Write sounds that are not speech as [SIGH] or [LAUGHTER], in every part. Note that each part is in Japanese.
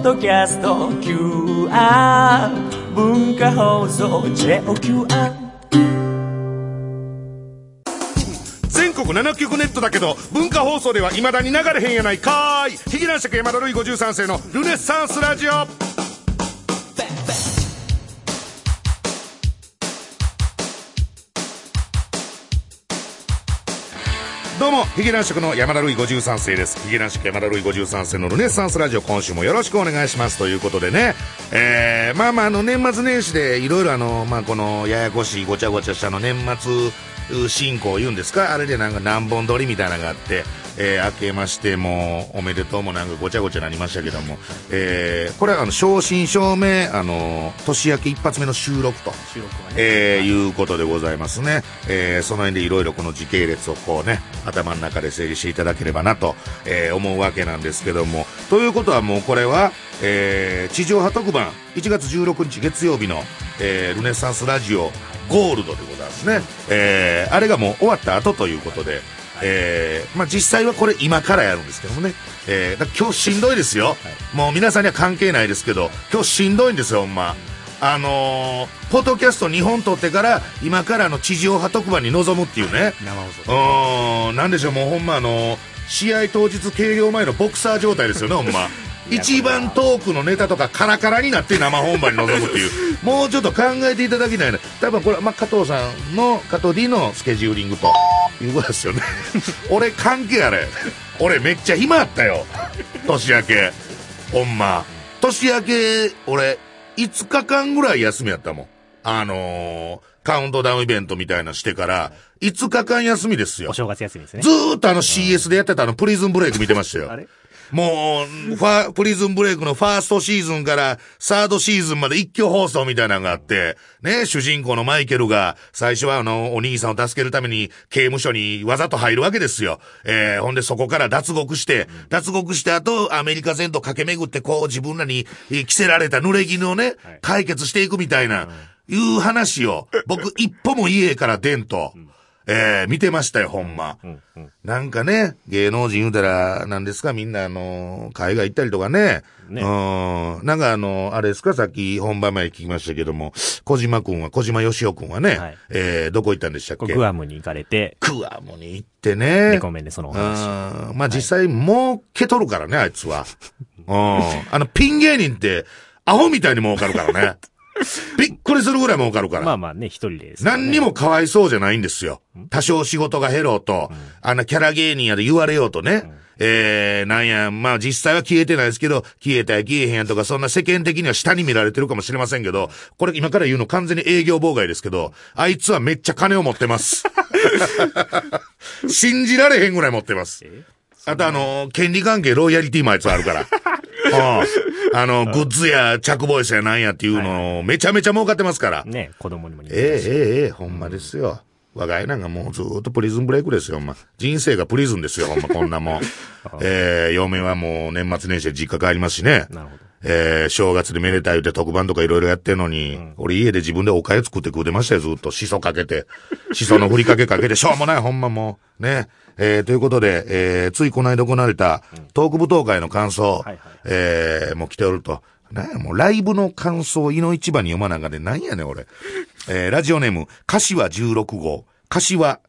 ッドキャスト QR 文化放送 JOQR 全国7局ネットだけど文化放送では未だに流れへんやないかーい。ヒゲ男爵山田るい53世のルネッサンスラジオ。うも、ヒゲ男爵の山田るい53世です。ヒゲ男爵山田るい53世のルネッサンスラジオ、今週もよろしくお願いします。ということでね、えー、まあまあ、あの、年末年始でいろいろあの、まあこの、ややこしいごちゃごちゃしたの、年末、進行言うんですか？あれでなんか何本撮りみたいなのがあって、えー、明けましてもおめでとうもなんかごちゃごちゃなりましたけども、えー、これはあの、正真正銘、あの、年明け一発目の収録と。収録はね。えー、いうことでございますね。えー、その辺でいろいろこの時系列をこうね、頭の中で整理していただければなと、えー、思うわけなんですけども。ということはもうこれは、えー、地上波特番、1月16日月曜日の、えー、ルネッサンスラジオゴールドでございますね。えー、あれがもう終わった後ということで、えー、まあ実際はこれ今からやるんですけどもね。えー、今日しんどいですよ。もう皆さんには関係ないですけど、今日しんどいんですよ、ほんま。あのー、ポッドキャスト2本撮ってから、今からの地上波特番に臨むっていうね。生放送うーん、なんでしょう、もうほんまあのー試合当日計量前のボクサー状態ですよね、ほんま。[LAUGHS] 一番トークのネタとかカラカラになって生本番に臨むっていう。[LAUGHS] もうちょっと考えていただきたいな。多分これ、まあ、加藤さんの、加藤 D のスケジューリングということですよね。[LAUGHS] 俺関係あれ。俺めっちゃ暇あったよ。年明け。ほんま。年明け、俺、5日間ぐらい休みやったもん。あのーカウントダウンイベントみたいなしてから、5日間休みですよお。正月休みですねず。ーっとあの CS でやってたあのプリズンブレイク見てましたよ。あれ？もう、ファ、プリズンブレイクのファーストシーズンからサードシーズンまで一挙放送みたいなのがあって、ね、主人公のマイケルが最初はあの、お兄さんを助けるために刑務所にわざと入るわけですよ。えー、ほんでそこから脱獄して、脱獄して後、アメリカ全土駆け巡ってこう自分らにえー着せられた濡れ衣をね、解決していくみたいな、いう話を、僕一歩も家から出んと、えー、見てましたよ、ほんま。なんかね、芸能人言うたら、なんですか、みんなあの、海外行ったりとかね。ねうん。なんかあの、あれですか、さっき本番前聞きましたけども、小島くんは、小島よしおくんはね、はいえー、どこ行ったんでしたっけ？グアムに行かれて、クアムに行ってね。猫面でそのお話。うん。まあ実際、もうけとるからね、あいつは。うん。あの、ピン芸人って、アホみたいに儲かるからね。[LAUGHS] [LAUGHS] びっくりするぐらい儲かるから。まあまあね、一人ですね。何にもかわいそうじゃないんですよ。多少仕事が減ろうと、あのキャラ芸人やで言われようとね。えー、なんや、まあ実際は消えてないですけど、消えたや消えへんやとか、そんな世間的には下に見られてるかもしれませんけど、これ今から言うの完全に営業妨害ですけど、あいつはめっちゃ金を持ってます。[LAUGHS] 信じられへんぐらい持ってます。あとあの、権利関係、ロイヤリティもあいつあるから。うんあの、グッズや着ボイスやなんやっていうのをめちゃめちゃ儲かってますから。ね、子供にも人気ええええええほんまですよ。我が家なんかもうずーっとプリズンブレイクですよ、ほんま。人生がプリズンですよ、ほんま、こんなもん。[LAUGHS] ええ嫁はもう年末年始で実家帰りますしね。なるほど。ええ正月でめでたい言って特番とかいろいろやってんのに、俺家で自分でおかゆ作って食うてましたよ、ずっと。しそかけて。[LAUGHS] しそのふりかけかけて、しょうもない、ほんまもう。ね。えー、ということで、えー、ついこの間行われた、トーク舞踏会の感想、はいはいえー、もう来ておると。なんや、もうライブの感想、井の一番に読まなあかんで、なんやねん、俺。えー、ラジオネーム、柏16号。柏、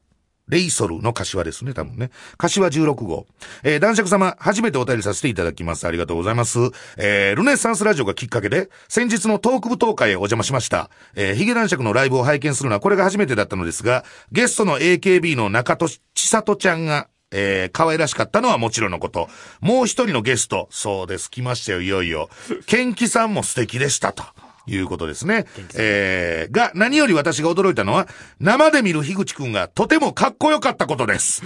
レイソルの柏ですね、多分ね。柏16号。えー、男爵様、初めてお便りさせていただきます。ありがとうございます。えー、ルネッサンスラジオがきっかけで、先日のトーク舞踏会へお邪魔しました。えー、ヒゲ男爵のライブを拝見するのはこれが初めてだったのですが、ゲストの AKB の中戸千里ちゃんが、えー、可愛らしかったのはもちろんのこと。もう一人のゲスト、そうです、来ましたよ、いよいよ。ケンキさんも素敵でしたと。いうことですね。えー、が、何より私が驚いたのは、生で見る樋口くんがとてもかっこよかったことです。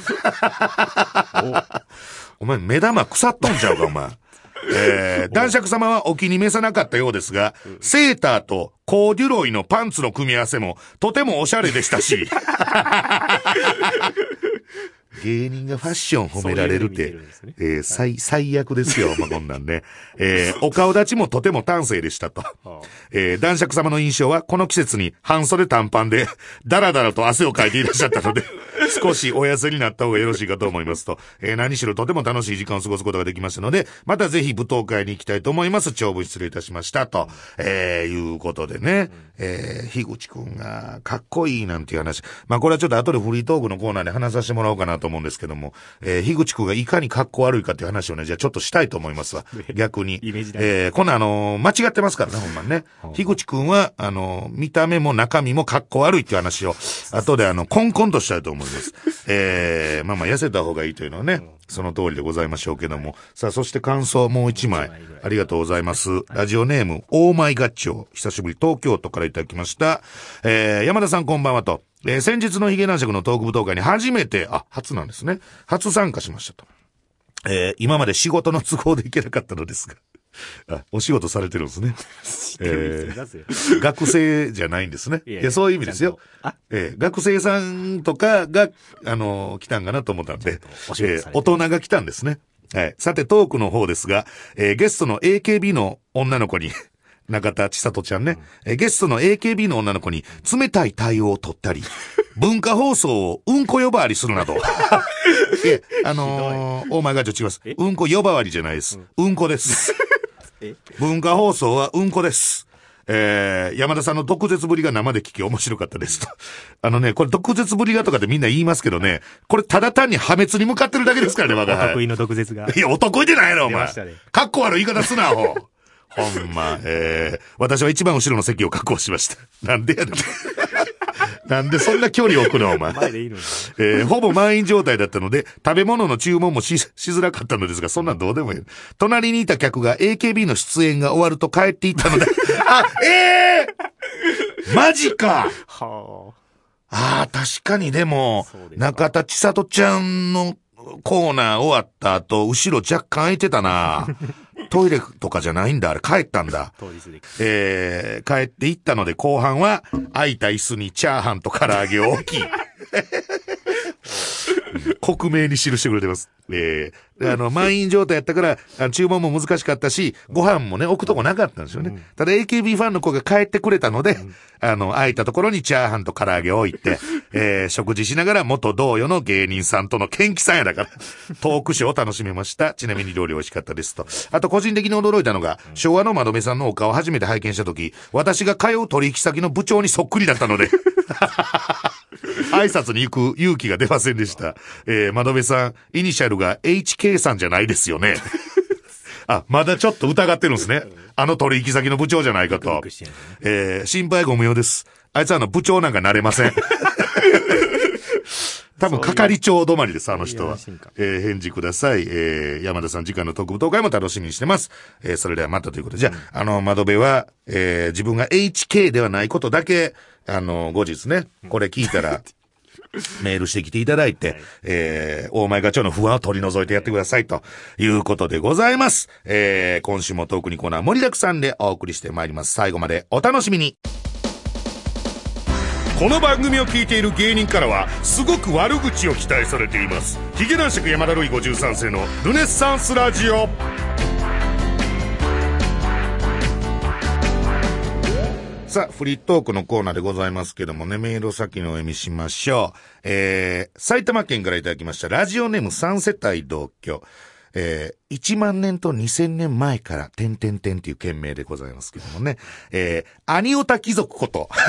お前、目玉腐っとんちゃうか、お前。えー、男爵様はお気に召さなかったようですが、セーターとコーデュロイのパンツの組み合わせもとてもおしゃれでしたし、芸人がファッション褒められるってそういうね、えー最、最悪ですよ、[LAUGHS] まあ、こんなんね。えーお顔立ちもとても端正でしたと。えー男爵様の印象は、この季節に半袖短パンで、だらだらと汗をかいていらっしゃったので、[LAUGHS] 少しお痩せになった方がよろしいかと思いますと。えー何しろとても楽しい時間を過ごすことができましたので、またぜひ舞踏会に行きたいと思います。長文失礼いたしました。と、えーいうことでね、えー、樋口くんがかっこいいなんていう話。まあこれはちょっと後でフリートークのコーナーで話させてもらおうかなと思うんですけども、えー、樋口くんがいかにかっこ悪いかっていう話をね、じゃあちょっとしたいと思いますわ。[LAUGHS] 逆に。イメージだえー、こんなんあのー間違ってますからね、ほんまにね。樋口くんは、あのー見た目も中身もかっこ悪いっていう話を、後であの、コンコンとしたいと思います。[LAUGHS] えー、まあまあ痩せた方がいいというのはね、その通りでございましょうけども。さあ、そして感想もう一枚。ありがとうございます。ラジオネーム、オーマイガッチョ。久しぶり、東京都からいただきました。えー、山田さんこんばんはと。えー、先日のヒゲ男爵のトーク舞踏会に初めて、あ、初なんですね。初参加しましたと。えー今まで仕事の都合で行けなかったのですが。[LAUGHS] あ、お仕事されてるんですね。[LAUGHS] えー学生じゃないんですね。[LAUGHS] いやそういう意味ですよ。えー学生さんとかが、あのー来たんかなと思ったんで、えー大人が来たんですね。はい。さて、トークの方ですが、えーゲストの AKB の女の子に、中田千里ちゃんね、えーゲストの AKB の女の子に冷たい対応を取ったり、[LAUGHS] 文化放送をうんこ呼ばわりするなど。[LAUGHS] いえ、あのー、オーマイガージョ違います。うんこ呼ばわりじゃないです。うんこです。[LAUGHS] 文化放送はうんこです。えー、山田さんの毒舌ぶりが生で聞き面白かったですと。あのね、これ毒舌ぶりがとかってみんな言いますけどね、これただ単に破滅に向かってるだけですからね、我が輩得意の毒舌が。いや、お得意でないやろ、お前。かっこ悪い言い方すな、ほう。ほんま、えー、私は一番後ろの席を確保しました。[LAUGHS] なんでやねん。[LAUGHS] なんでそんな距離を置くの、お前。前でいい。えーほぼ満員状態だったので、食べ物の注文もし、しづらかったのですが、そんなんどうでもいい。隣にいた客が AKB の出演が終わると帰っていったので、[LAUGHS] あ、ええマジかはああ、確かにでもで、中田千里ちゃんのコーナー終わった後、後ろ若干空いてたな。トイレとかじゃないんだ、あれ帰ったんだ。えー、帰っていったので後半は空いた椅子にチャーハンと唐揚げを置き、[LAUGHS] 克明に記してくれてます。えー、であの、満員状態やったから、あの注文も難しかったし、ご飯もね、置くとこなかったんですよね。ただ AKB ファンの子が帰ってくれたので、あの、空いたところにチャーハンと唐揚げを置いて、えー、食事しながら元同様の芸人さんとの元気さんやだから、[LAUGHS] トークショーを楽しめました。ちなみに料理美味しかったですと。あと個人的に驚いたのが、昭和の窓辺さんのお顔を初めて拝見したとき、私が通う取引先の部長にそっくりだったので、[LAUGHS] [LAUGHS] 挨拶に行く勇気が出ませんでした。えー、窓辺さん、イニシャルが HK さんじゃないですよね。[LAUGHS] あ、まだちょっと疑ってるんですね。あの取引先の部長じゃないかと。[LAUGHS] えー、心配ご無用です。あいつはあの部長なんかなれません。多分、係長止まりです、あの人は。えー返事ください。えー山田さん、次回の特舞踏会も楽しみにしてます。えーそれではまたということで。じゃあ、あの、窓辺は、えー自分が HK ではないことだけ、あの、後日ね、これ聞いたら、[LAUGHS] メールしてきていただいて、えー、大前課長の不安を取り除いてやってくださいということでございます。えー、今週もトークにコーナー盛りだくさんでお送りしてまいります。最後までお楽しみに。この番組を聞いている芸人からは、すごく悪口を期待されています。ヒゲ男爵山田るい53世のルネッサンスラジオ。さあ、フリートークのコーナーでございますけどもね、メールを先にお読みしましょう。えー、埼玉県からいただきました、ラジオネーム3世帯同居。えー、1万年と2000年前から、てんてんてんっていう件名でございますけどもね。えー、アニオタ貴族こと。[LAUGHS]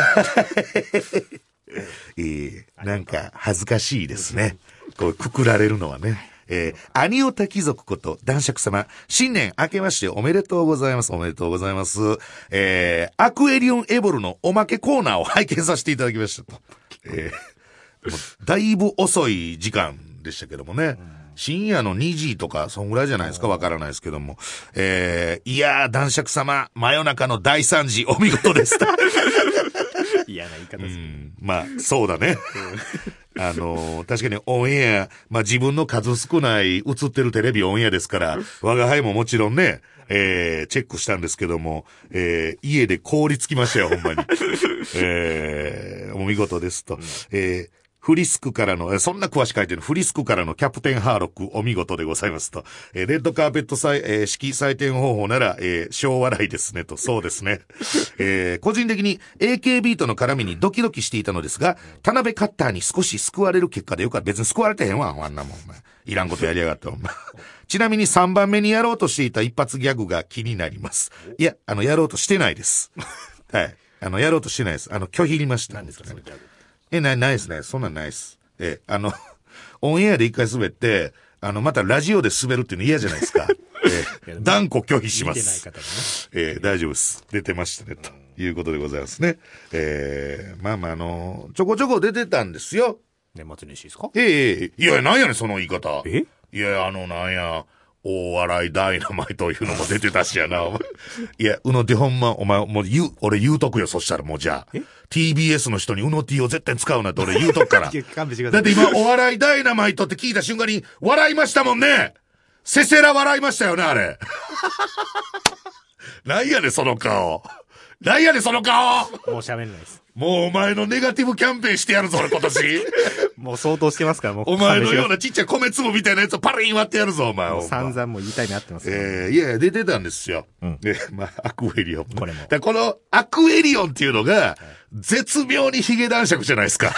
えー、なんか恥ずかしいですね。こう、くくられるのはね。えー、アニオタ貴族こと男爵様、新年明けましておめでとうございます。おめでとうございます。えー、アクエリオンエボルのおまけコーナーを拝見させていただきましたと。えー、だいぶ遅い時間でしたけどもね。深夜の2時とか、そんぐらいじゃないですか？わからないですけども。えー、いやー、男爵様、真夜中の大惨事、[LAUGHS] お見事です。[LAUGHS] 嫌な言い方する。うんまあ、そうだね。あのー確かにオンエア、まあ自分の数少ない映ってるテレビオンエアですから、我が輩ももちろんね、えー、チェックしたんですけども、えー、家で凍りつきましたよ、ほんまに。[LAUGHS] えー、お見事ですと。えー、フリスクからの、そんな詳しく書いてるフリスクからのキャプテンハーロックお見事でございますと。えーレッドカーペット祭、えー式採点方法なら、えー小笑いですねと。そうですね。えー個人的に AKB との絡みにドキドキしていたのですが、田辺カッターに少し救われる結果でよかった。別に救われてへんわ、あんなもん。いらんことやりやがって、お前。[LAUGHS] ちなみに3番目にやろうとしていた一発ギャグが気になります。いや、あの、やろうとしてないです。はい。あの、やろうとしてないです。あの、拒否りました。何ですか、そのギャグ。え、ない、ないですね。そんなんないです。え、あの、[LAUGHS] オンエアで一回滑って、あの、またラジオで滑るっていうの嫌じゃないですか。[LAUGHS] え、断固拒否します。ね。えー大丈夫です。出てましたね、ということでございますね。えーまあまあ、あのちょこちょこ出てたんですよ。年末年始ですか？ええええいや、なんやねん、その言い方。え？いや、あの、なんや、大笑いダイナマイトいうのも出てたしやな、お [LAUGHS] 前いや、うの T ほんま、お前、もう言う、俺言うとくよ、そしたらもうじゃあ。TBS の人にうの T を絶対使うなって俺言うとくから。[LAUGHS] だって今、お笑いダイナマイトって聞いた瞬間に、笑いましたもんねせせら笑いましたよね、あれ。[LAUGHS] なんやねん、その顔。なんやねん、その顔もう喋れないです。もうお前のネガティブキャンペーンしてやるぞ、俺今年。[LAUGHS] もう相当してますから、もう。お前のような。なちっちゃい米粒みたいなやつをパリン割ってやるぞ、お前。お前散々もう言いたいなってますよええいやいや、出てたんですよ。うんで、まあ、アクエリオン。これもだこのアクエリオンっていうのが、絶妙にヒゲ男爵じゃないですか。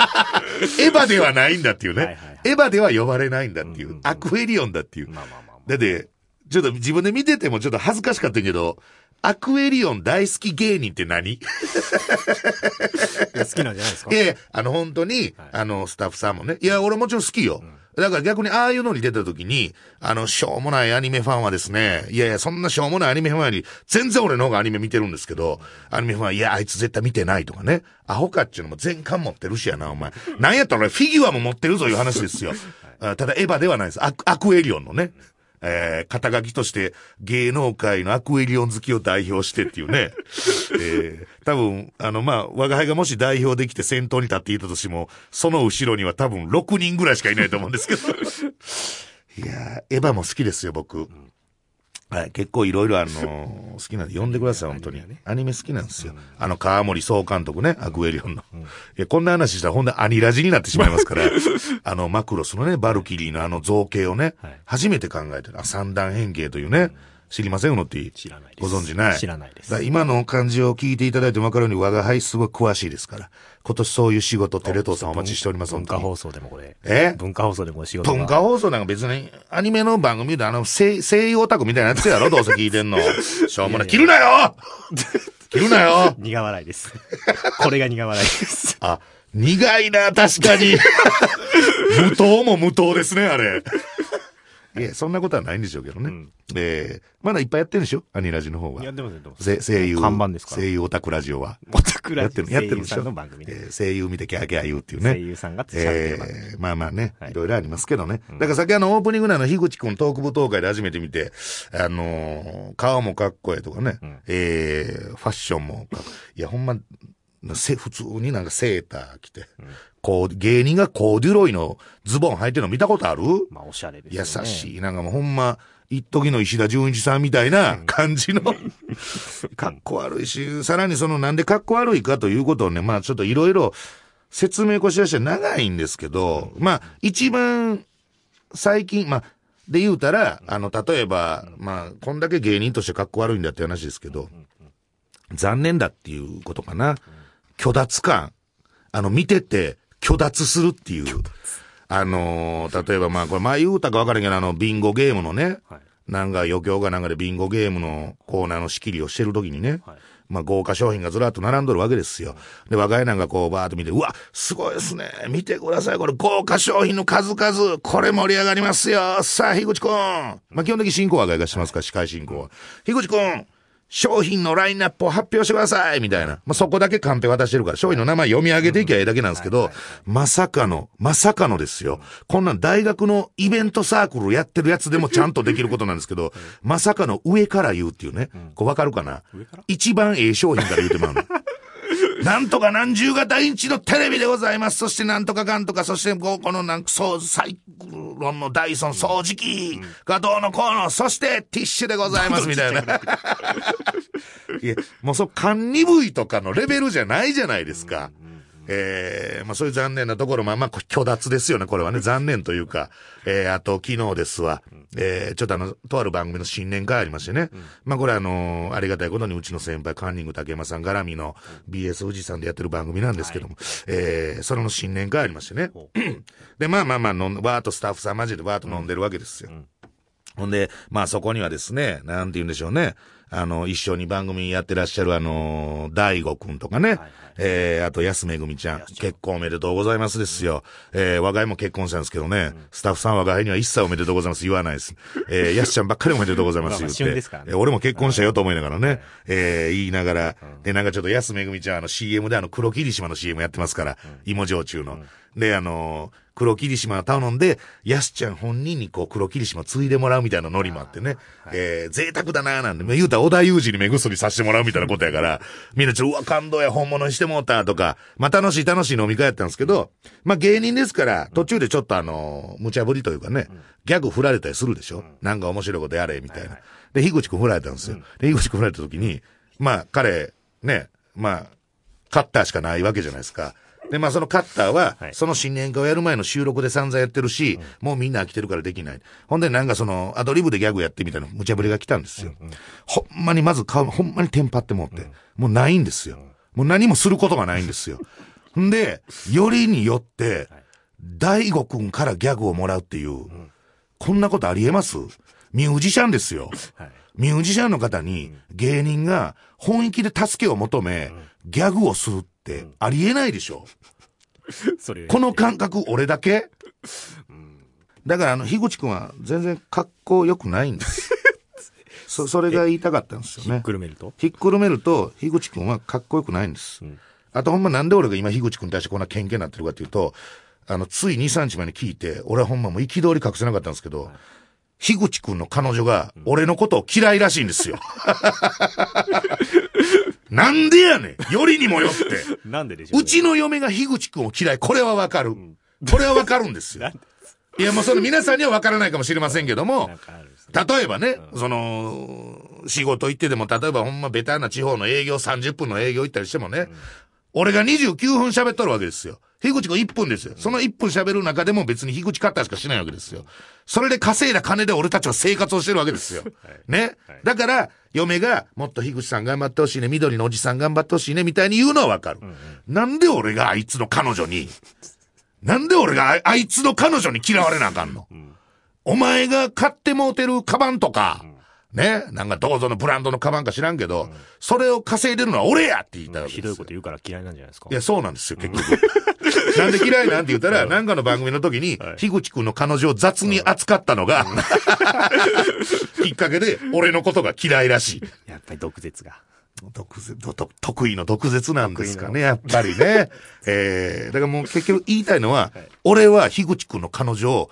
[LAUGHS] エヴァではないんだっていうね。はいはいはいエヴァでは呼ばれないんだっていう。うんうんうんアクエリオンだっていう。まあまあまあまだって、ちょっと自分で見ててもちょっと恥ずかしかったけど、アクエリオン大好き芸人って何？あ。いや好きなんじゃないですか？いやいや、あの、本当に、あの、スタッフさんもね。いや、俺もちろん好きよ。だから逆にああいうのに出た時に、あの、しょうもないアニメファンはですね、いやいや、そんなしょうもないアニメファンより、全然俺の方がアニメ見てるんですけど、アニメファンは、いや、あいつ絶対見てないとかね。アホかっちゅうのも全巻持ってるしやな、お前。なんやったら俺フィギュアも持ってるぞいう話ですよ。[LAUGHS] あただエヴァではないです。アクアクエリオンのね。えー、肩書きとして芸能界のアクエリオン好きを代表してっていうね。[LAUGHS] えー、多分、あの、まあ、我が輩がもし代表できて先頭に立っていたとしても、その後ろには多分6人ぐらいしかいないと思うんですけど。[LAUGHS] いやーエヴァも好きですよ、僕。はい、結構いろいろあのー [LAUGHS] 好きなんで読んでください、本当に。アニメ好きなんですよ。あの、川森総監督ね、アクエリオンの。いや、こんな話したらほんでアニラジになってしまいますから、[LAUGHS] あの、マクロスのね、バルキリーのあの造形をね、はい。初めて考えてる。あ、三段変形というね、知りませんうのって知らないです。ご存知ない？知らないです。今の感じを聞いていただいて分かるように、我が輩すごい詳しいですから。今年そういう仕事、テレ東さんお待ちしております、文化放送でもこれ。え？文化放送でも仕事が文化放送なんか別に、アニメの番組であの、声声優オタクみたいなやつやろ、どうせ聞いてんの。[LAUGHS] しょうもない。切るなよ [LAUGHS] 切るなよ苦笑いです。これが苦笑いです。[LAUGHS] あ、苦いな、確かに。無糖も無糖ですね、あれ。い。や、そんなことはないんでしょうけどね。ん。えーまだいっぱいやってるんでしょ？アニラジの方は。やってますやってますせ声優。看板ですから。声優オタクラジオは。オタクラジオ。やってる、やってるんでしょ？声優さんの番組でえー声優見てキャーキャー言うっていうね。声優さんが喋ってる番組えーまあまあね、はい。いろいろありますけどね。だからさっきあの、オープニングのあの、樋口くんトーク舞踏会で初めて見て、あのー顔もかっこええとかね、ん。えーファッションもかっいや、ほんま、せ、普通になんかセーター着て、こう、芸人がコーデュロイのズボン履いてるの見たことある？まあ、おしゃれですね。しい。なんかもうほんま、一時の石田純一さんみたいな感じの、[LAUGHS] かっこ悪いし、さらにそのなんでかっこ悪いかということをね、まあちょっといろいろ説明こしらして長いんですけど、まあ一番最近、まあ、で言うたら、あの、例えば、まあ、こんだけ芸人としてかっこ悪いんだって話ですけど、残念だっていうことかな。虚脱感。あの、見てて、虚脱するっていう。あのー例えばまあ、これ前言うたか分からんけど、あの、ビンゴゲームのね、はいなんか余興がなんかでビンゴゲームのコーナーの仕切りをしてるときにね、はいまあ豪華商品がずらっと並んどるわけですよ。で、我が家なんかこうバーっと見て、うわ、すごいですね。見てください。これ豪華商品の数々。これ盛り上がりますよ。さあ、樋口くん。まあ基本的に進行は我が家がしますから、司会進行は。樋口くん。商品のラインナップを発表してくださいみたいな。まあ、そこだけカンペ渡してるから、商品の名前読み上げていきゃええだけなんですけど、まさかの、まさかのですよ。こんなん大学のイベントサークルやってるやつでもちゃんとできることなんですけど、まさかの上から言うっていうね。これわかるかな？一番ええ商品から言うてまうの。なんとか何十型インチのテレビでございます。そしてなんとかかんとか、そしてこうこのなんか、そう、サイクロンのダイソン掃除機がどうのこうの、そしてティッシュでございますみたいな。[LAUGHS] いや、もうそう、管理部位とかのレベルじゃないじゃないですか。えー、まあそういう残念なところも、まあ、虚脱ですよね、これはね。残念というか。えー、あと、昨日ですわ。えー、ちょっとあの、とある番組の新年会ありましてね。まあこれあのーありがたいことにうちの先輩、カンニング竹山さん絡みの BS 富士山でやってる番組なんですけども、えー、それの新年会ありましてね。で、まあまあまあ飲ん、わーっとスタッフさんマジでわーっと飲んでるわけですよ。ほんで、まあそこにはですね、なんて言うんでしょうね。あの、一緒に番組やってらっしゃるあの、大悟くんとかね。えー、あと安めぐみちゃん。結婚おめでとうございますですよ。えー、我が家も結婚したんですけどね。スタッフさん我が家には一切おめでとうございます言わないです。[LAUGHS] えー、やすちゃんばっかりおめでとうございます言って。まあまあ旬ですか俺も結婚したよと思いながらね。えー、言いながら。で、なんかちょっと安めぐみちゃんあの CM であの黒霧島の CM やってますから。芋焼酎の。で、あのー黒霧島を頼んで、やすちゃん本人にこう黒霧島継いでもらうみたいなノリもあってね。えー、贅沢だなーなんで、言うたら小田裕二に目薬させてもらうみたいなことやから、みんなちょうわ、感動や、本物にしてもうたとか、まあ楽しい楽しい飲み会やったんですけど、まあ芸人ですから、途中でちょっとあのー無茶ぶりというかね、ギャグ振られたりするでしょ、なんか面白いことやれ、みたいな。で、樋口くん振られたんですよ。で、樋口くん振られた時に、まあ彼、ね、まあ、カッターしかないわけじゃないですか。で、まあそのカッターはは、いその新年会をやる前の収録で散々やってるし、もうみんな飽きてるからできない。ほんでなんかその、アドリブでギャグやってみたいな無茶ぶりが来たんですよ。ほんまにまず顔、ほんまにテンパってもって、もうないんですよ。もう何もすることがないんですよ。[LAUGHS] んで、よりによって、大悟くんからギャグをもらうっていう、こんなことありえます？ミュージシャンですよ。はい。ミュージシャンの方に芸人が本気で助けを求め、ギャグをするってありえないでしょ。[LAUGHS] それこの感覚俺だけ？だからあの、樋口くんは全然格好良くないんです。[LAUGHS] そ、それが言いたかったんですよね。くるめると？ひっくるめると、樋口くんはかっこよくないんです。あとほんまなんで俺が今樋口くんに対してこんな喧嘩になってるかっていうと、あの、つい2、3日前に聞いて、俺はほんまもう憤り隠せなかったんですけど、樋口くんの彼女が俺のことを嫌いらしいんですよ。[LAUGHS] なんでやねんよりにもよって。[LAUGHS] なんででしょうねうちの嫁が樋口くんを嫌い。これはわかる。これはわかるんですよ。[LAUGHS] いや、もうその皆さんにはわからないかもしれませんけどもね例えばね、その、仕事行ってでも、例えばほんまベタな地方の営業30分の営業行ったりしてもね、俺が29分喋っとるわけですよ。樋口くん1分ですよ。その1分喋る中でも別に樋口カッターしかしないわけですよ。それで稼いだ金で俺たちは生活をしてるわけですよ。ね？だから、嫁が、もっと樋口さん頑張ってほしいね、緑のおじさん頑張ってほしいね、みたいに言うのはわかる。なんで俺があいつの彼女に、なんで俺がああいつの彼女に嫌われなあかんの、お前が買ってもうてるカバンとか、ね、なんかどうぞのブランドのカバンか知らんけど、それを稼いでるのは俺やって言いたいわけですよ。ひどいこと言うから嫌いなんじゃないですかいや、そうなんですよ、結局。なんで嫌いなんて言ったら、[LAUGHS] なんかの番組の時に、樋口くんの彼女を雑に扱ったのが、[LAUGHS] きっかけで、俺のことが嫌いらしい。やっぱり毒舌が。毒舌、ど得意の毒舌なんですかね、やっぱりね。[LAUGHS] えー、だからもう結局言いたいのは、俺は樋口くんの彼女を、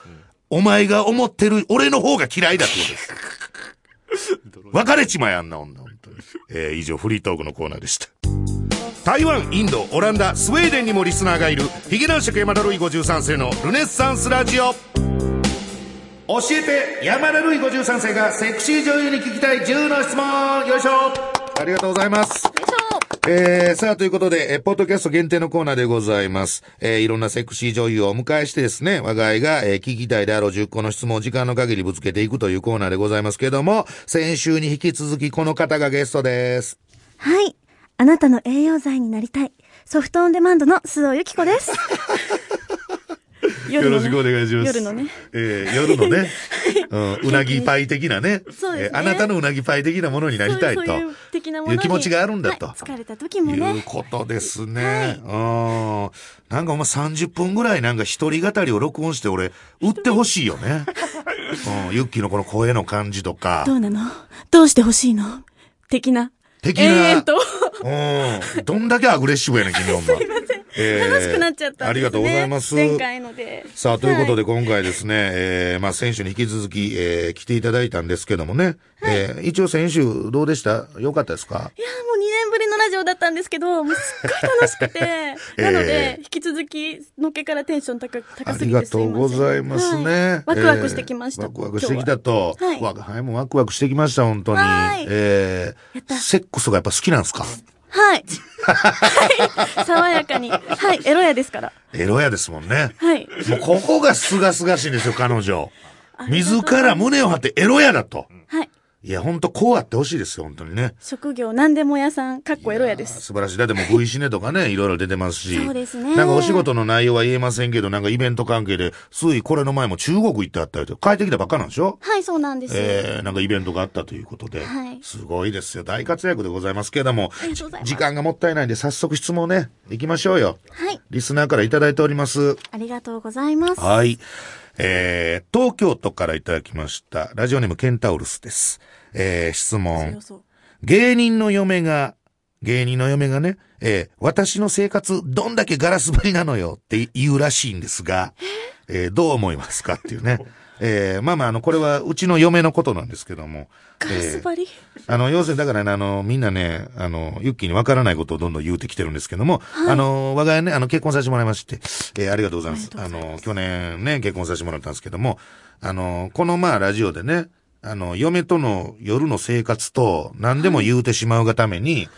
お前が思ってる俺の方が嫌いだってことです。別れちまえあんな女、本当に。えー、以上、フリートークのコーナーでした。台湾、インド、オランダ、スウェーデンにもリスナーがいる、ヒゲ男爵山田ルイ53世のルネッサンスラジオ。教えて、山田ルイ53世がセクシー女優に聞きたい10の質問よいしょありがとうございます。えー、さあ、ということで、えーポッドキャスト限定のコーナーでございます。えー、いろんなセクシー女優をお迎えしてですね、我が家が、えー聞きたいであろう10個の質問を時間の限りぶつけていくというコーナーでございますけども、先週に引き続きこの方がゲストです。はい。あなたの栄養剤になりたい。ソフトオンデマンドの須尾由紀子です。夜のねお願いし夜のね。えー、夜のね、[LAUGHS] うん、うなぎパイ的なね。そうですねえーあなたのうなぎパイ的なものになりたいと。そういう的なものにいう気持ちがあるんだとはい疲れた時もいうね。ことですね。うん。なんかお前30分ぐらいなんか一人語りを録音して俺、売ってほしいよね。うん。ユッキーのこの声の感じとかど。うなの？どうしてほしいの？的な。的な延々と。うん。どんだけアグレッシブやねん、君ほんま。すいません。えー楽しくなっちゃったね。ありがとうございます。前回ので。さあ、ということでは今回ですね、えー、まあ先週に引き続き、えー、来ていただいたんですけどもね、えー、一応先週どうでした？よかったですか？いやーもう2年ぶりのラジオだったんですけど、もうすっごい楽しくて、[LAUGHS] なので、引き続き、のっけからテンション高高あすぎてりがとうございますね。はいワクワクしてきました。えーワクワクしてきたと。はわはい、もうワクワクしてきました、本当に。はいえー、セックスがやっぱ好きなんですか？はい。はい。爽やかに。はい。エロやですから。エロやですもんね。はい。もうここがすがすがしいんですよ、彼女。自ら胸を張ってエロやだと。はい。いや、ほんとこうあってほしいですよ、本当にね。職業何でも屋さん、かっこエロやです。素晴らしい。だってもう V シネとかね、[LAUGHS] いろいろ出てますし。そうですねなんかお仕事の内容は言えませんけど、なんかイベント関係で、ついこれの前も中国行ってあったりと、帰ってきたばっかなんでしょ？はい、そうなんです。えー、なんかイベントがあったということで、はいすごいですよ。大活躍でございますけれどもありがとうござい、ます時間がもったいないんで早速質問ね、行きましょうよ。はい。リスナーからいただいております。ありがとうございます。はい。えー、東京都からいただきました。ラジオネームケンタウルスです。えー、質問。芸人の嫁が、芸人の嫁がね、えー私の生活どんだけガラス張りなのよって言うらしいんですが、え？ーどう思いますかっていうね。えーまあまあ、あの、これはうちの嫁のことなんですけども。ガラス張り、あの、要するにだからね、あの、みんなね、あの、ユッキーにわからないことをどんどん言うてきてるんですけども、あの、我が家ね、あの、結婚させてもらいまして、えーありがとうございます。あの、去年ね、結婚させてもらったんですけども、あの、このまあ、ラジオでね、あの、嫁との夜の生活と何でも言うてしまうがために、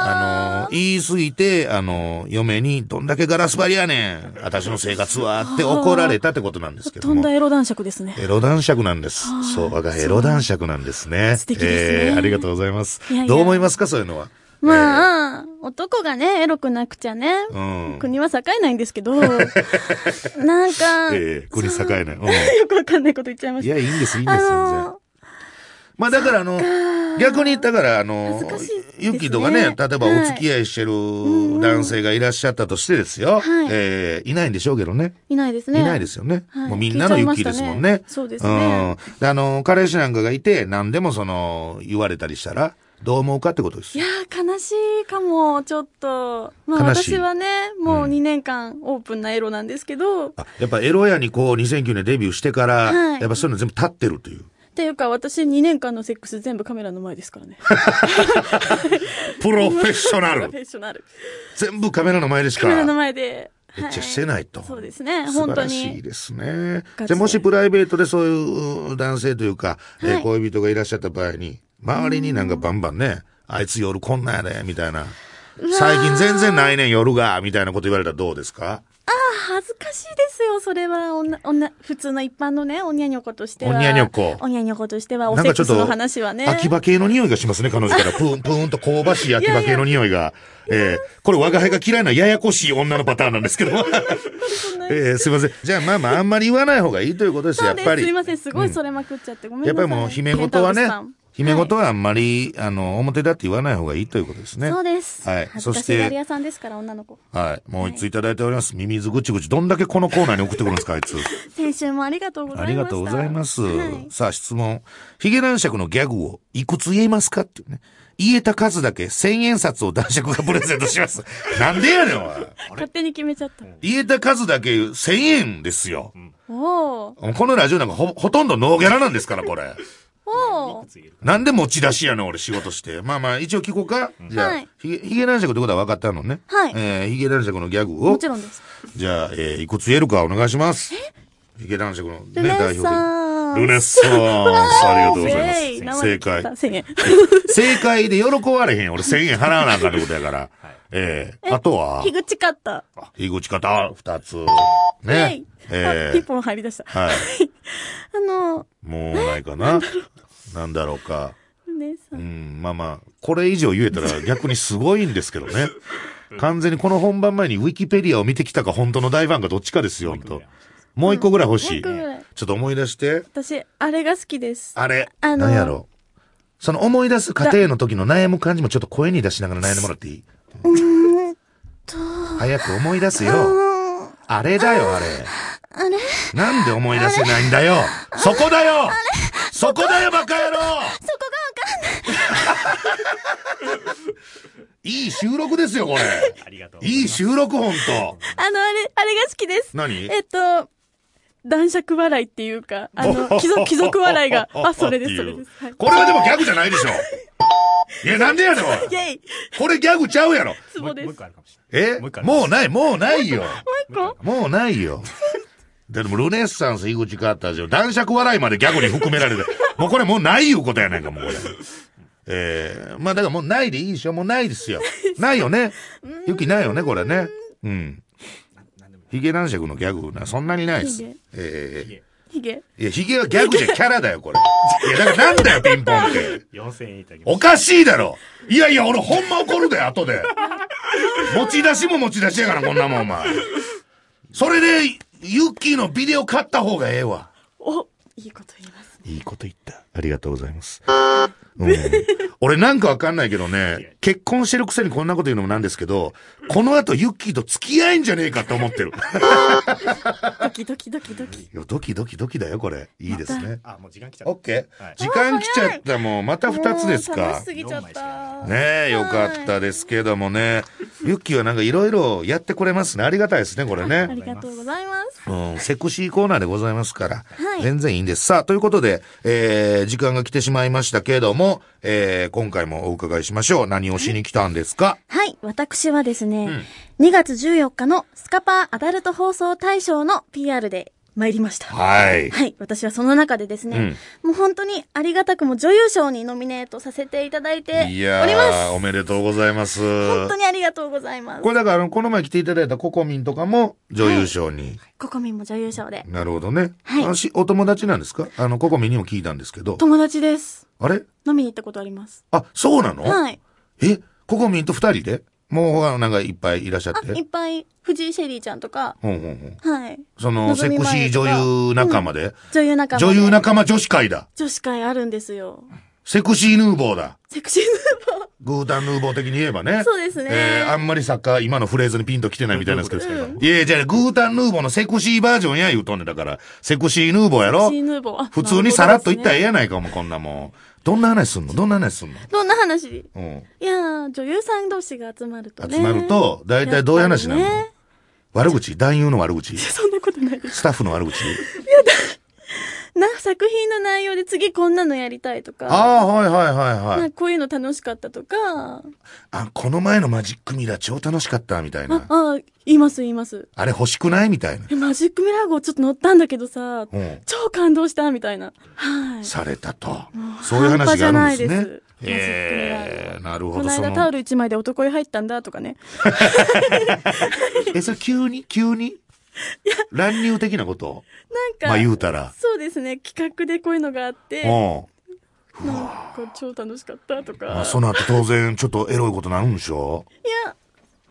あの、言い過ぎて、あの、嫁にどんだけガラス張りやねん、私の生活はって怒られたってことなんですけども飛んだ。エロ男爵ですね。エロ男爵なんです。そう、我がエロ男爵なんですね。素敵ですねえーありがとうございます。いやいやどう思いますか、そういうのは？まあ、男がね、エロくなくちゃね。うん国は栄えないんですけど、[LAUGHS] なんか、ええ国栄えない。うん [LAUGHS] よくわかんないこと言っちゃいました。いや、いいんです、いいんです、全然。まあだからあの、逆に、だからあのユッキーとかね、例えばお付き合いしてる男性がいらっしゃったとしてですよ。はいえーいないんでしょうけどね。いないですね。いないですよね。はいもうみんなのユッキーですもんね。そうですねうん。であの、彼氏なんかがいて、何でもその、言われたりしたら、どう思うかってことですいよ。やー、悲しいかも、ちょっと。まあ私はね、もう2年間オープンなエロなんですけど、あやっぱエロ屋にこう2009年デビューしてから、はいやっぱそういうの全部立ってるという。っていうか私2年間のセックス全部カメラの前ですからね。[LAUGHS] プロフェッショナプロルフェッショナル。全部カメラの前でしか。カメラの前で。めっちゃしてないと。そうですね、素晴本当に。らしいですね。じゃあもしプライベートでそういう男性というか、えーはい恋人がいらっしゃった場合に、周りになんかバンバンね、あいつ夜こんなんやで、みたいな。最近全然ないねん夜が、みたいなこと言われたらどうですか？恥ずかしいですよ、それは。女、女、普通の一般のね、おにゃにょことしては。おにゃにょこおにゃにょことしては、おセックスの話はね。秋葉系の匂いがしますね、彼女から。プーン、プーンと香ばしい秋葉系の匂いが。えーこれ我が輩が嫌いなややこしい女のパターンなんですけど。えーすいません。じゃあまあまあ、あんまり言わない方がいいということです。やっぱり。すいません、すごいそれまくっちゃって、ごめんなさい。やっぱりもう、姫事はね姫事はあんまり、あの、表だって言わない方がいいということですね。そうです。はい恥ずかしいガリ屋さんですから、女の子。はい。もう一ついただいております。ミミズぐちぐち。どんだけこのコーナーに送ってくるんですか、あいつ。先週もありがとうございました。ありがとうございます。はいさあ、質問。ヒゲ男爵のギャグをいくつ言えますかっていうね。言えた数だけ千円札を男爵がプレゼントします。[LAUGHS] なんでやねん、おい。勝手に決めちゃった。言えた数だけ千円ですよ。おー。このラジオなんかほ、ほとんどノーギャラなんですから、これ。おー。なんで持ち出しやねん、俺仕事して。まあまあ、一応聞こうか。じゃあ、はいヒゲ、ヒゲ男爵ってことは分かったのね。はいえー、ヒゲ男爵のギャグをもち。ろんです。じゃあ、えー、いくつ言えるかお願いします。ヒゲ男爵のね、代表。で。ルネッサンス。ありがとうございます。正解。1000円。正解で喜ばれへん。俺1000円払わなあかんってことやから。ええあとは、樋口カッタあ樋口方、二つ。ー。ね。えい。あ一ええ本入り出した。はい。[LAUGHS] あの、もうないかな。なんだろうか。うン。ん、まあまあ、これ以上言えたら逆にすごいんですけどね。[LAUGHS] 完全にこの本番前にウィキペディアを見てきたか本当の大ファンかどっちかですよ、本当もう一個ぐらい欲しい。もう一個ぐらいちょっと思い出して。私、あれが好きです。あれ。あの何やろその思い出す過程の時の悩む感じもちょっと声に出しながら悩んでもらっていい？早く思い出すよ。あれだよ、あれ。あれ？なんで思い出せないんだよそこだよそこだよ、バカ野郎そこがわかんない。いい収録ですよ、これ。ありがとうございます。いい収録、ほんと。あの、あれ、あれが好きです。何？えっと、男爵笑いっていうか、あの、[LAUGHS] 貴族、貴族笑いが、あ、それです、それです。はい。これはでもギャグじゃないでしょ。[LAUGHS] いや、なんでやねん、これギャグちゃうやろ。ツボです。もうもう一個あるかもしれない。え？もう一個あるもうない、もうないよ。一個もうないよ。でも、ルネッサンス、井口カーターじゃ、男爵笑いまでギャグに含められて、[LAUGHS] もうこれもうないいうことやないか、もうこれ。えー、まあだからもうないでいいでしょもうないですよ。ないよね。ゆきないよね、これね。うん。ヒゲ男爵のギャグな、そんなにないですヒゲ。えヒゲ。ー、いや、ヒゲはギャグじゃキャラだよ、これ。いや、だからなんだよ、ピンポンって。4000円いただきまおかしいだろいやいや、俺ほんま怒るで、後で。持ち出しも持ち出しやから、こんなもん、お前。それで、ユッキーのビデオ買った方がええわ。お、いいこと言います。いいこと言った。ありがとうございます。うん、俺なんかわかんないけどね、結婚してるくせにこんなこと言うのもなんですけど、この後ユッキーと付き合えんじゃねえかって思ってる。ドキドキドキドキ。ドキドキドキだよ、これ。いいですね。す。あ、もう時間来ちゃった。オッケーはい時間来ちゃった、もう。また二つですかもう楽し。すぎちゃった。ねえ、よかったですけどもね。ユッキーはなんかいろいろやってくれますね。ありがたいですね、これあね。りがとうございます。うん、セクシーコーナーでございますから。はい全然いいんです。さあ、ということで、えー、時間が来てしまいましたけれども、えー、今回もお伺いしましょう。何をしに来たんですか？はい、私はですね、2月14日のスカパーアダルト放送大賞の PR で参りました。はい。はい。私はその中でですね、もう本当にありがたくも女優賞にノミネートさせていただいておりいやます。ー、おめでとうございます。本当にありがとうございますこ。れだから、この前来ていただいたココミンとかも女優賞に。ココミンも女優賞で。なるほどね。はいお友達なんですか？あの、ココミンにも聞いたんですけど。友達です。あれ？飲みに行ったことあります。あ、そうなの？はい。え、ココミンと二人で？もう、他なんかいっぱいいらっしゃっあ、て。いっぱい、藤井シェリーちゃんとか、ほんほんほん。はい。その、セクシー女優仲間で？女優仲間で。女優仲間女子会だ。女子会あるんですよ。セクシーヌーボーだ。セクシーヌーボー。グータンヌーボー的に言えばね。そうですねえー、あんまりサッカー、今のフレーズにピンと来てないみたいなんですけど。うんいやいや、じゃあ、グータンヌーボーのセクシーバージョンや言うとんねんだから。セクシーヌーボーやろ？セクシーヌーボー。あ普通にさらっと言ったらええやないかも、こんなもん。どんな話すんの？どんな話すんの？ほどんな話？うん。いやー、女優さん同士が集まるとね。集まると、大体どういう話になるの、ね悪口？男優の悪口？そんなことないです。スタッフの悪口？な、作品の内容で次こんなのやりたいとか。ああ、はいはいはいはい。こういうの楽しかったとか。あ、この前のマジックミラー超楽しかった、みたいあな、。あ、言います言います。あれ欲しくない？みたいな。えマジックミラー号ちょっと乗ったんだけどさ、うん。超感動したみたいな。はい。されたと。そういう話があるんですねです。ええなるほど。そこの間タオの、ル一枚で男湯入ったんだとかね。[LAUGHS] え、それ急に？急に？乱入的なこと？なんか、まあ言うたら。そうですね、企画でこういうのがあって、うん。なんか超楽しかったとか。あその後当然ちょっとエロいことなるんでしょ？いや、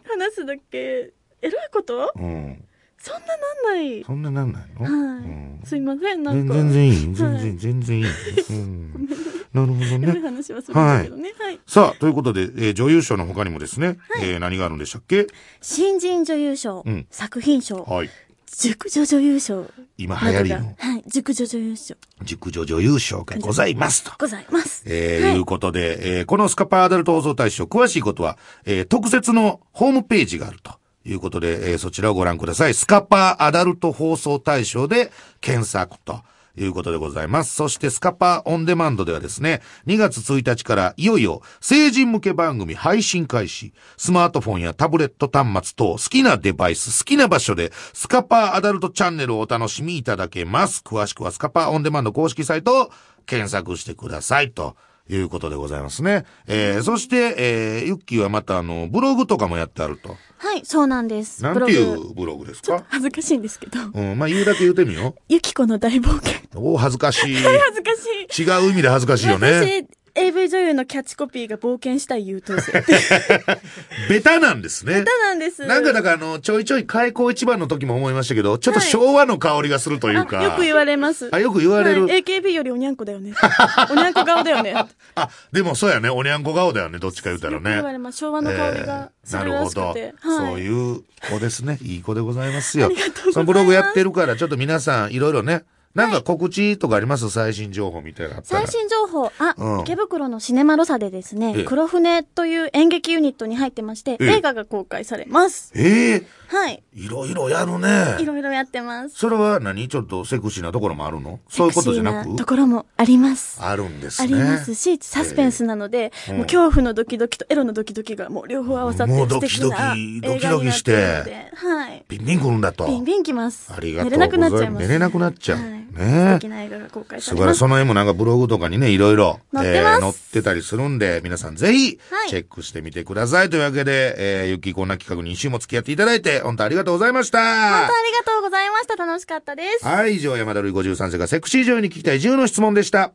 話すだけ、エロいこと？うん。そんななんない。そんななんないの？はい、うんすいません、な全んか。全然いい。全然、はい全然いい。うん。な [LAUGHS] るほどね。話はするんだけどね。はい。さあ、ということで、えー女優賞の他にもですね、えー何があるんでしたっけ？新人女優賞、うん作品賞、はい。熟女女優賞今流行りのはい、熟女女優賞熟女女優賞がございますと。ございます。えーはいいうことで、えーこのスカパーアダルト放送大賞、詳しいことは、えー特設のホームページがあるということで、えーそちらをご覧ください。スカパーアダルト放送大賞で検索と。いうことでございます。そしてスカパーオンデマンドではですね、2月1日からいよいよ成人向け番組配信開始。スマートフォンやタブレット端末等好きなデバイス、好きな場所でスカパーアダルトチャンネルをお楽しみいただけます。詳しくはスカパーオンデマンド公式サイトを検索してくださいと。いうことでございますね。えー、そして、えー、ユッキーはまたあの、ブログとかもやってあると。はい、そうなんです。なんていブログうブログですか？恥ずかしいんですけど、うん、まあ言うだけ言うてみよゆきこの大冒険。う。おー恥ずかしい。[LAUGHS] 恥ずかしい。違う意味で恥ずかしいよね。私、AV 女優のキャッチコピーが冒険したい優等生。[LAUGHS] ベタなんですね。下手なんです。なんかだからあの、ちょいちょい開口一番の時も思いましたけど、ちょっと昭和の香りがするというか。あよく言われます。あよく言われるはい AKB よりおにゃんこだよね。[LAUGHS] おにゃんこ顔だよね。あ、でもそうやね。おにゃんこ顔だよね。どっちか言うたらよく言わね。れます。昭和の香りがすなるらるほど、しくて。そうう。いう子ですね。いい子でございますよ。ありがとうございますそのブログやってるから、ちょっと皆さんいろいろね、なんか告知とかあります？最新情報みたいな。最新情報、あ、うん池袋のシネマロサでですええね、黒船という演劇ユニットに入ってまして、ええ映画が公開されます。ええはい。いろいろやるいね。ろいろやってます。それは何？ちょっとセクシーなところもあるの？そういうことじゃなく？セクシーなところもあります。あるんですあね。りますし、サスペンスなので、ええもう恐怖のドキドキとエロのドキドキがもう両方合わさってもうド素敵キドキな映画になってるのドキドキしてで、はい。ビンビン来るんだと。ビンビンきます。ありがとう寝れなくなっちゃいございます。寝れなくなっちゃう。はい素ね敵な映画が公開さ素晴らしい。れます。その絵もなんかブログとかにね、いろいろ、載ってます載ってたりするんで、皆さんぜひはい、チェックしてみてください。というわけで、えー、ゆっきーこんな企画に一週も付き合っていただいて、本当ありがとうございました。本当ありがとうございました。楽しかったです。はい、以上、山田るい53世がセクシー女優に聞きたい10の質問でした。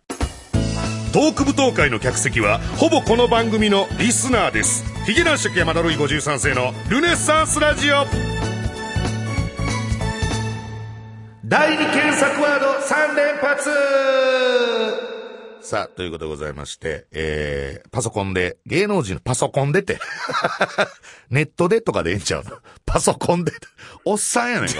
トーク舞踏会の客席は、ほぼこの番組のリスナーです。ヒゲ男爵山田るい53世のルネッサンスラジオ。第2検索ワード3連発さあ、ということでございまして、えー、パソコンで、芸能人のパソコンでって、[LAUGHS] ネットでとかでええんちゃうの？パソコンで、おっさんやねんか。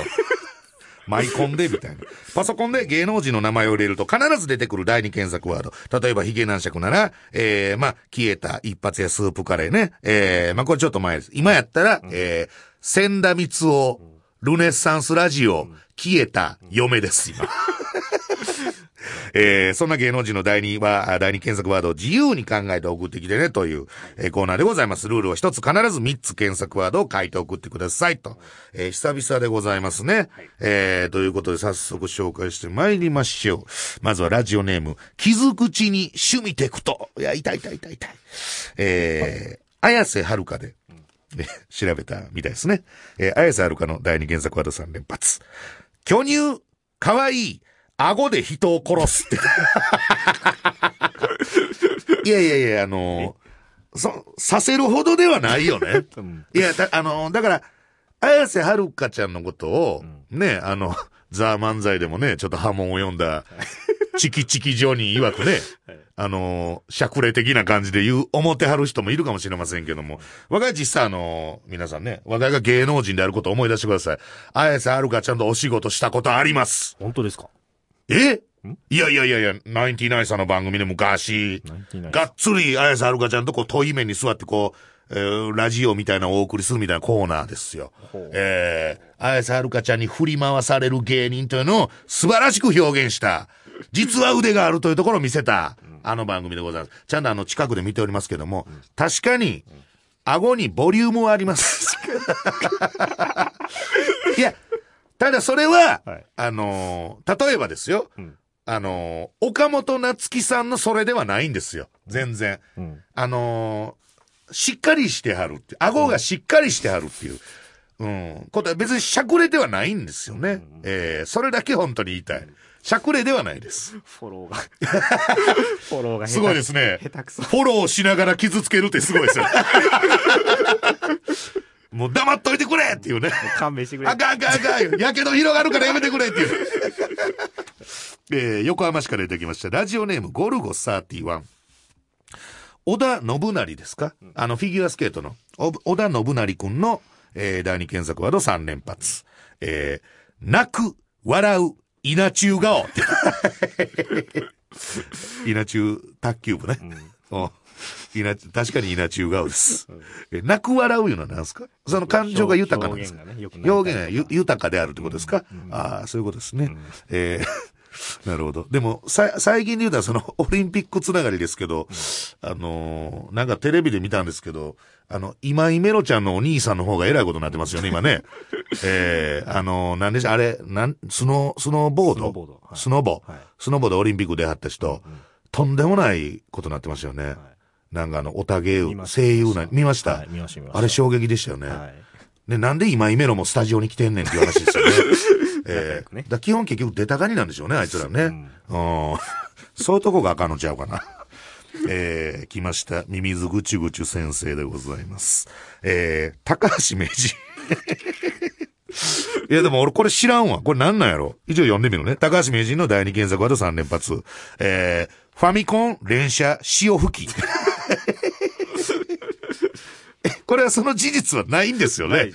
マイコンでみたいな。パソコンで芸能人の名前を入れると必ず出てくる第二検索ワード。例えばヒゲ男爵なら、えー、まあ、消えた一発やスープカレーね。えー、まあ、これちょっと前です。今やったら、えー、千田光夫、ルネッサンスラジオ、消えた嫁です、今。[LAUGHS] えー、そんな芸能人の第二は、あ第二検索ワードを自由に考えて送ってきてねという、えーコーナーでございます。ルールを一つ必ず三つ検索ワードを書いて送ってくださいと。えー久々でございますね。えー、ということで早速紹介して参りましょう。まずはラジオネーム、傷口に趣味テクト。いや、痛い痛い痛い痛い。えー、綾瀬はるかで、ね、調べたみたいですね。えー、綾瀬はるかの第二検索ワード3連発。巨乳、かわいい、顎で人を殺すって。[LAUGHS] いやいやいや、あのーそ、させるほどではないよね。う [LAUGHS] んいや、だあのーだから、綾瀬はるかちゃんのことを、ね、あの、ザ・漫才でもね、ちょっと波紋を読んだ、チキチキジョニー曰くね、あのー、しゃくれ的な感じで言う、思ってはる人もいるかもしれませんけども、若い実際あのー皆さんね、若いが芸能人であることを思い出してください。綾瀬はるかちゃんとお仕事したことあります。本当ですか？え？いやいやいやいや、ナインティナインさんの番組で昔、がっつり綾瀬はるかちゃんとこう遠い面に座ってこう、えーラジオみたいなお送りするみたいなコーナーですよ。えー、綾瀬はるかちゃんに振り回される芸人というのを素晴らしく表現した、実は腕があるというところを見せた、あの番組でございます。ちゃんとあの近くで見ておりますけども、確かに、顎にボリュームはあります。[LAUGHS] いや、ただそれは、はいあのー例えばですよ、んあのー岡本夏樹さんのそれではないんですよ。全然。うん。あのーしっかりしてはるって、顎がしっかりしてはるっていう、うん、ことは別にしゃくれではないんですよね。えーそれだけ本当に言いたい。しゃくれではないです。フォローが。[LAUGHS] フォローがすごいですね。下手くそ。フォローしながら傷つけるってすごいですよ。[LAUGHS] もう黙っといてくれっていうね。勘弁してくれ。あかんあかんあかん。やけど広がるからやめてくれっていう。[LAUGHS] えー横浜市から出てきました。ラジオネームゴルゴ31。織田信成ですか、あの、フィギュアスケートの、お織田信成くんの、えー第二検索ワード3連発。えー泣く、笑う、稲中顔。[LAUGHS] 稲中卓球部ね。お稲確かに稲中顔です。え泣く笑ういうのは何ですか？その感情が豊かなんですか？表現がね。表現がゆ豊かであるってことですか、ああ、そういうことですね。えー [LAUGHS] なるほど。でも、さ、最近で言うたらその、オリンピックつながりですけど、あのーなんかテレビで見たんですけど、あの、今井メロちゃんのお兄さんの方が偉いことになってますよね、今ね。[LAUGHS] えーあのーなんでしょ、あれ、なん、スノー、スノーボード？スノーボードはいスノーボはいスノーボオリンピックではった人、とんでもないことになってましたよね。なんかあの、おたげ見ました声優な、見ました、はい見ましたあれ衝撃でしたよね。はい。で、なんで今井メロもスタジオに来てんねんっていう話ですよね。え [LAUGHS] 仲良くねだ基本結局出たがりなんでしょうね、あいつらね。うん。[LAUGHS] そういうとこがあかんのちゃうかな。えー、来ました。ミミズぐちぐち先生でございます。えー、高橋名人。[LAUGHS] いや、でも俺これ知らんわ。これなんなんやろ一応読んでみるね。高橋名人の第二検索ワード3連発。えー、ファミコン連射潮吹き。[LAUGHS] えこれはその事実はないんですよね。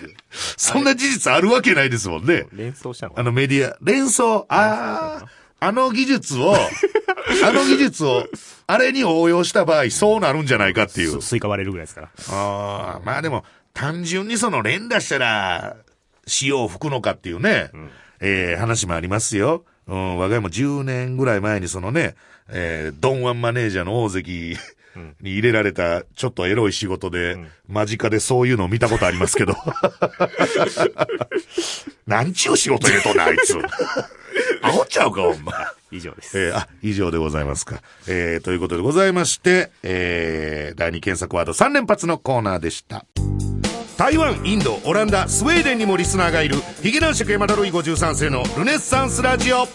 そんな事実あるわけないですもんね。連想したのあのメディア、連想、ああ、あの技術を、[LAUGHS] あの技術を、あれに応用した場合、そうなるんじゃないかっていう。スイカ割れるぐらいですから。ああ、まあでも、単純にその連打したら、潮を吹くのかっていうね、えー話もありますよ。うん、我が家も10年ぐらい前にそのね、えー、ドンワンマネージャーの大関に入れられた、ちょっとエロい仕事で、間近でそういうのを見たことありますけど。[LAUGHS] なんちゅう仕事入れとんねん、あいつ。[LAUGHS] アホちゃうか、ほんま。以上です。えーあ、以上でございますか。えー、ということでございまして、えー、第2検索ワード3連発のコーナーでした。台湾、インド、オランダ、スウェーデンにもリスナーがいる、ヒゲ男爵山田ルイ53世のルネッサンスラジオ。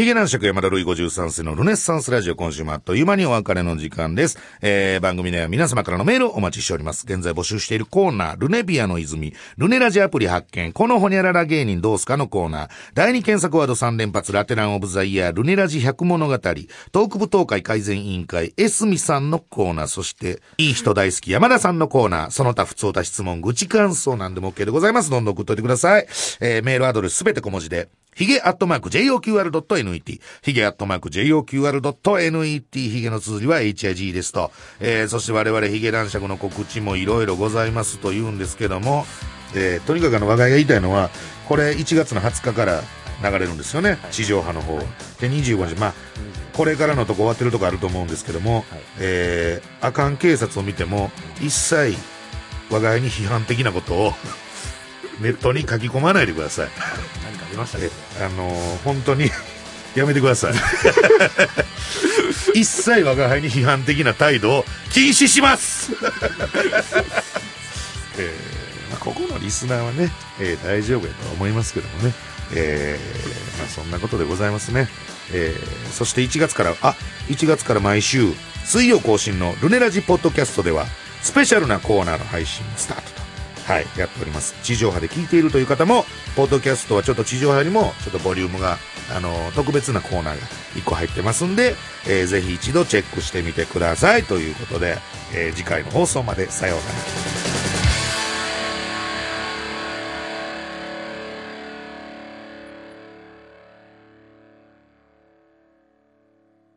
ヒゲ男爵山田ルイ53世のルネッサンスラジオ今週もあっという間にお別れの時間です。えー、番組では皆様からのメールをお待ちしております。現在募集しているコーナー、ルネビアの泉、ルネラジアプリ発見、このホニャララ芸人どうすかのコーナー、第2検索ワード3連発ラテランオブザイヤー、ルネラジ100物語、トーク部東海改善委員会、エスミさんのコーナー、そして、いい人大好き山田さんのコーナー、その他普通た質問、愚痴感想なんでも OK でございます。どんどん送っといてください。えー、メールアドレスすべて小文字で、ヒゲアットマーク JOQR.net。ヒゲアットマーク JOQR.net。ヒゲの綴りは HIG ですと。えー、そして我々ヒゲ男爵の告知もいろいろございますと言うんですけども、えー、とにかくあの我が家が言いたいのは、これ1月の20日から流れるんですよね。地上波の方。で、25日。まあ、これからのとこ終わってるとこあると思うんですけども、えー、アカン警察を見ても、一切我が家に批判的なことを [LAUGHS] ネットに書き込まないでください。ましたね。え。あのー本当に [LAUGHS] やめてください。[LAUGHS] 一切我が輩に批判的な態度を禁止します、[LAUGHS] えーまあ、ここのリスナーはね、えー大丈夫やとは思いますけどもね、えーまあ、そんなことでございますね、えーそして1月からあ1月から毎週水曜更新のルネラジポッドキャストではスペシャルなコーナーの配信スタートとはい、やっております。地上波で聞いているという方も、ポッドキャストはちょっと地上波よりも、ちょっとボリュームが、あの、特別なコーナーが1個入ってますんで、えーぜひ一度チェックしてみてください。ということで、えー次回の放送までさようなら。